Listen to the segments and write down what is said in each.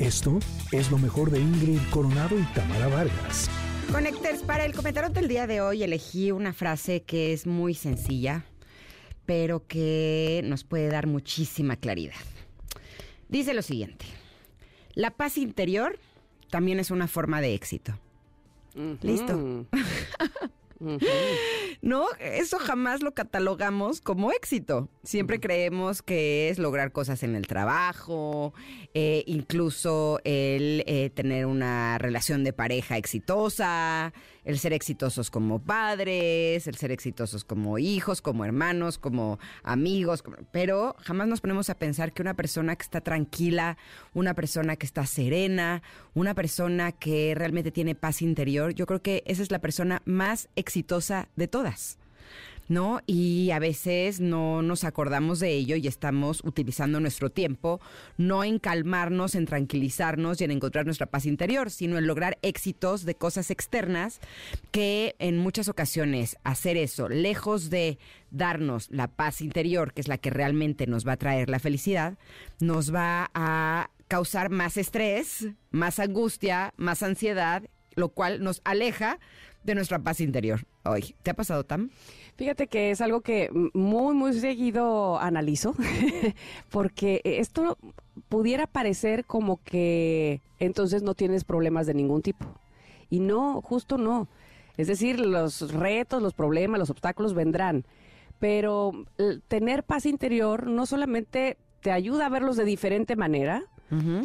Esto es lo mejor de Ingrid Coronado y Tamara Vargas. Conecters, para el comentario del día de hoy elegí una frase que es muy sencilla, pero que nos puede dar muchísima claridad. Dice lo siguiente, la paz interior también es una forma de éxito. Listo. No, eso jamás lo catalogamos como éxito. Siempre creemos que es lograr cosas en el trabajo, eh, incluso el eh, tener una relación de pareja exitosa, el ser exitosos como padres, el ser exitosos como hijos, como hermanos, como amigos, pero jamás nos ponemos a pensar que una persona que está tranquila, una persona que está serena, una persona que realmente tiene paz interior, yo creo que esa es la persona más exitosa de todas. ¿No? Y a veces no nos acordamos de ello y estamos utilizando nuestro tiempo no en calmarnos, en tranquilizarnos y en encontrar nuestra paz interior, sino en lograr éxitos de cosas externas que en muchas ocasiones hacer eso, lejos de darnos la paz interior, que es la que realmente nos va a traer la felicidad, nos va a causar más estrés, más angustia, más ansiedad, lo cual nos aleja de nuestra paz interior hoy. ¿Te ha pasado, Tam? Fíjate que es algo que muy, muy seguido analizo, porque esto pudiera parecer como que entonces no tienes problemas de ningún tipo. Y no, justo no. Es decir, los retos, los problemas, los obstáculos vendrán. Pero tener paz interior no solamente te ayuda a verlos de diferente manera,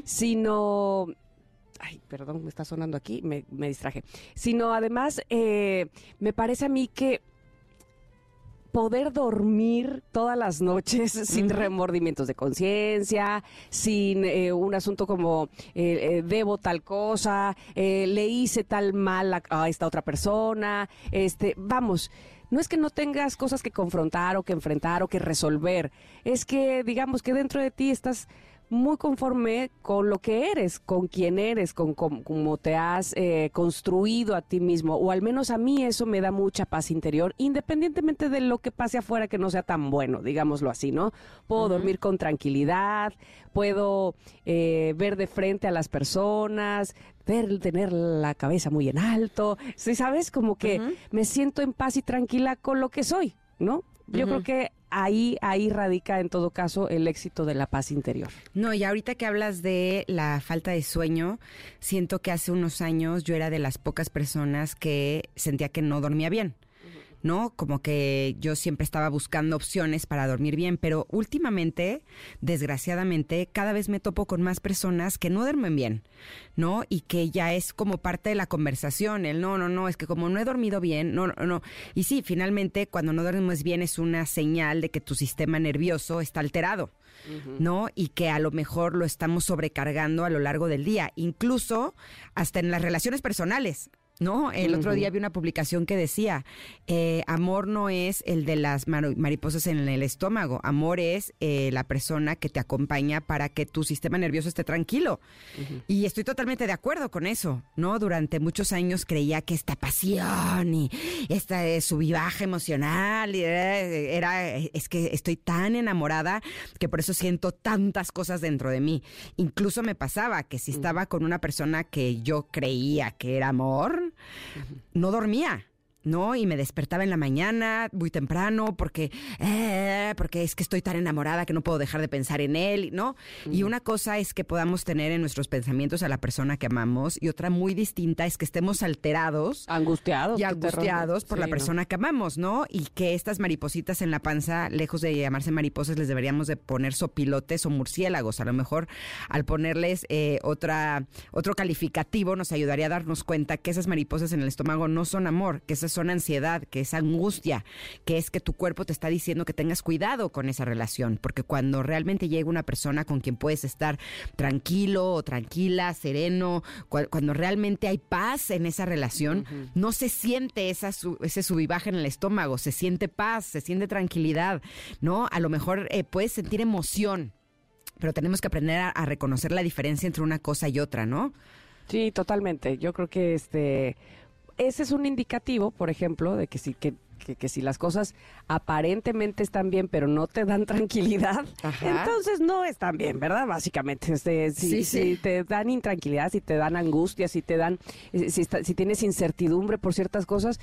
sino ay, perdón, me está sonando aquí, me, distraje, sino además eh, me parece a mí que poder dormir todas las noches sin remordimientos de conciencia, sin eh, un asunto como eh, eh, debo tal cosa, le hice tal mal a, esta otra persona, este, vamos. No es que no tengas cosas que confrontar o que enfrentar o que resolver, es que digamos que dentro de ti estás muy conforme con lo que eres, con quién eres, con cómo te has eh, construido a ti mismo, o al menos a mí eso me da mucha paz interior, independientemente de lo que pase afuera que no sea tan bueno, digámoslo así, ¿no? Puedo dormir con tranquilidad, puedo eh, ver de frente a las personas, ver, tener la cabeza muy en alto, ¿sí sabes? Como que me siento en paz y tranquila con lo que soy, ¿no? Yo creo que ahí, ahí radica en todo caso el éxito de la paz interior. No, y ahorita que hablas de la falta de sueño, siento que hace unos años yo era de las pocas personas que sentía que no dormía bien. ¿No? Como que yo siempre estaba buscando opciones para dormir bien, pero últimamente, desgraciadamente, cada vez me topo con más personas que no duermen bien, ¿no? Y que ya es como parte de la conversación, el no, no, no, es que como no he dormido bien, no, no, no. Y sí, finalmente, cuando no duermes bien es una señal de que tu sistema nervioso está alterado. ¿no? Y que a lo mejor lo estamos sobrecargando a lo largo del día, incluso hasta en las relaciones personales. ¿No? El otro día vi una publicación que decía, eh, amor no es el de las mariposas en el estómago, amor es eh, la persona que te acompaña para que tu sistema nervioso esté tranquilo. Y estoy totalmente de acuerdo con eso, ¿no? Durante muchos años creía que esta pasión y esta subivaja emocional era, es que estoy tan enamorada que por eso siento tantas cosas dentro de mí. Incluso me pasaba que si estaba con una persona que yo creía que era amor, no dormía. ¿No? Y me despertaba en la mañana muy temprano porque, eh, porque es que estoy tan enamorada que no puedo dejar de pensar en él, ¿no? Y una cosa es que podamos tener en nuestros pensamientos a la persona que amamos y otra muy distinta es que estemos alterados. Angustiados. Y angustiados por la persona que amamos, ¿no? Y que estas maripositas en la panza, lejos de llamarse mariposas, les deberíamos de poner sopilotes o murciélagos. A lo mejor al ponerles eh, otra, otro calificativo nos ayudaría a darnos cuenta que esas mariposas en el estómago no son amor, que esas son ansiedad, que es angustia, que es que tu cuerpo te está diciendo que tengas cuidado con esa relación, porque cuando realmente llega una persona con quien puedes estar tranquilo o tranquila, sereno, cuando realmente hay paz en esa relación, no se siente esa ese subivaje en el estómago, se siente paz, se siente tranquilidad, ¿no? A lo mejor eh, puedes sentir emoción, pero tenemos que aprender a, a reconocer la diferencia entre una cosa y otra, ¿no? Sí, totalmente. Yo creo que este ese es un indicativo, por ejemplo, de que sí, que, que, que si las cosas aparentemente están bien, pero no te dan tranquilidad, entonces no están bien, ¿verdad? Básicamente, este, si, si te dan intranquilidad, si te dan angustia, si te dan, eh, si, si tienes incertidumbre por ciertas cosas,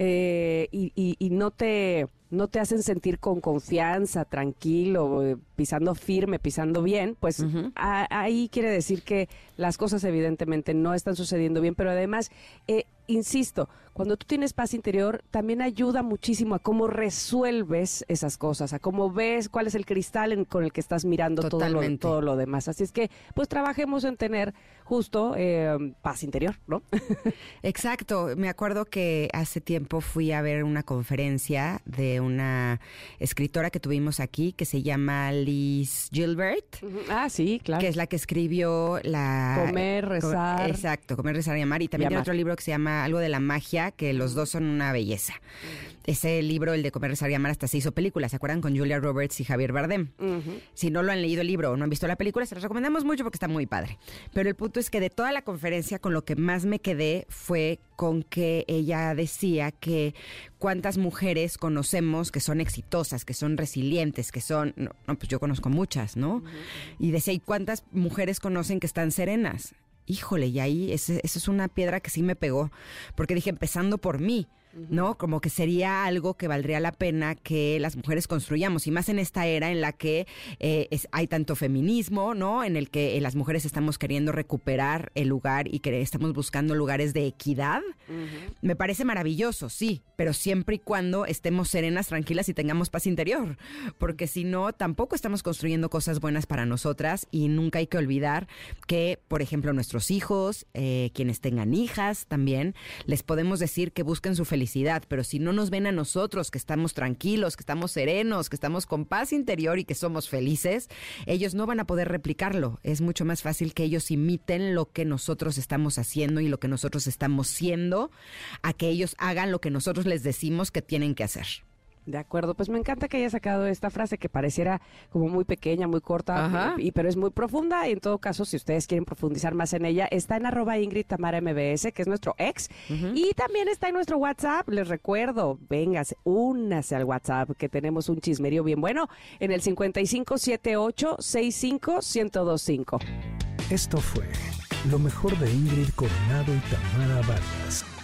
eh, y, y, no te no te hacen sentir con confianza, tranquilo, eh, pisando firme, pisando bien, pues ahí quiere decir que las cosas evidentemente no están sucediendo bien, pero además, eh, insisto, cuando tú tienes paz interior, también ayuda muchísimo a cómo resuelves esas cosas, a cómo ves cuál es el cristal con el que estás mirando todo lo, todo lo demás. Así es que, pues trabajemos en tener justo eh, paz interior, ¿no? Exacto. Me acuerdo que hace tiempo fui a ver una conferencia de una escritora que tuvimos aquí que se llama Liz Gilbert. Ah, sí, claro. Que es la que escribió la... Comer, rezar. exacto, comer, rezar y amar. Y también tiene otro libro que se llama Algo de la magia, que los dos son una belleza. Ese libro, el de comer, rezar y amar, hasta se hizo película, ¿se acuerdan? Con Julia Roberts y Javier Bardem. Si no lo han leído el libro o no han visto la película, se los recomendamos mucho porque está muy padre. Pero el punto es que de toda la conferencia, con lo que más me quedé fue con que ella decía que cuántas mujeres conocemos que son exitosas, que son resilientes, que son, no, pues yo conozco muchas, ¿no? Y decía, ¿y cuántas mujeres conocen que están serenas? Híjole, y ahí esa es una piedra que sí me pegó, porque dije, empezando por mí, ¿no? Como que sería algo que valdría la pena que las mujeres construyamos, y más en esta era en la que eh, hay tanto feminismo, ¿no? En el que eh, las mujeres estamos queriendo recuperar el lugar y que estamos buscando lugares de equidad. Me parece maravilloso, sí, pero siempre y cuando estemos serenas, tranquilas y tengamos paz interior, porque si no, tampoco estamos construyendo cosas buenas para nosotras y nunca hay que olvidar que, por ejemplo, nuestros hijos, eh, quienes tengan hijas también, les podemos decir que busquen su felicidad pero si no nos ven a nosotros, que estamos tranquilos, que estamos serenos, que estamos con paz interior y que somos felices, ellos no van a poder replicarlo. Es mucho más fácil que ellos imiten lo que nosotros estamos haciendo y lo que nosotros estamos siendo, a que ellos hagan lo que nosotros les decimos que tienen que hacer. De acuerdo, pues me encanta que haya sacado esta frase que pareciera como muy pequeña, muy corta, y, pero es muy profunda. Y en todo caso, si ustedes quieren profundizar más en ella, está en arroba Ingrid Tamara MBS, que es nuestro ex, y también está en nuestro WhatsApp. Les recuerdo, véngase, únase al WhatsApp, que tenemos un chismerío bien bueno en el 5578 65 Esto fue lo mejor de Ingrid Coronado y Tamara Vargas.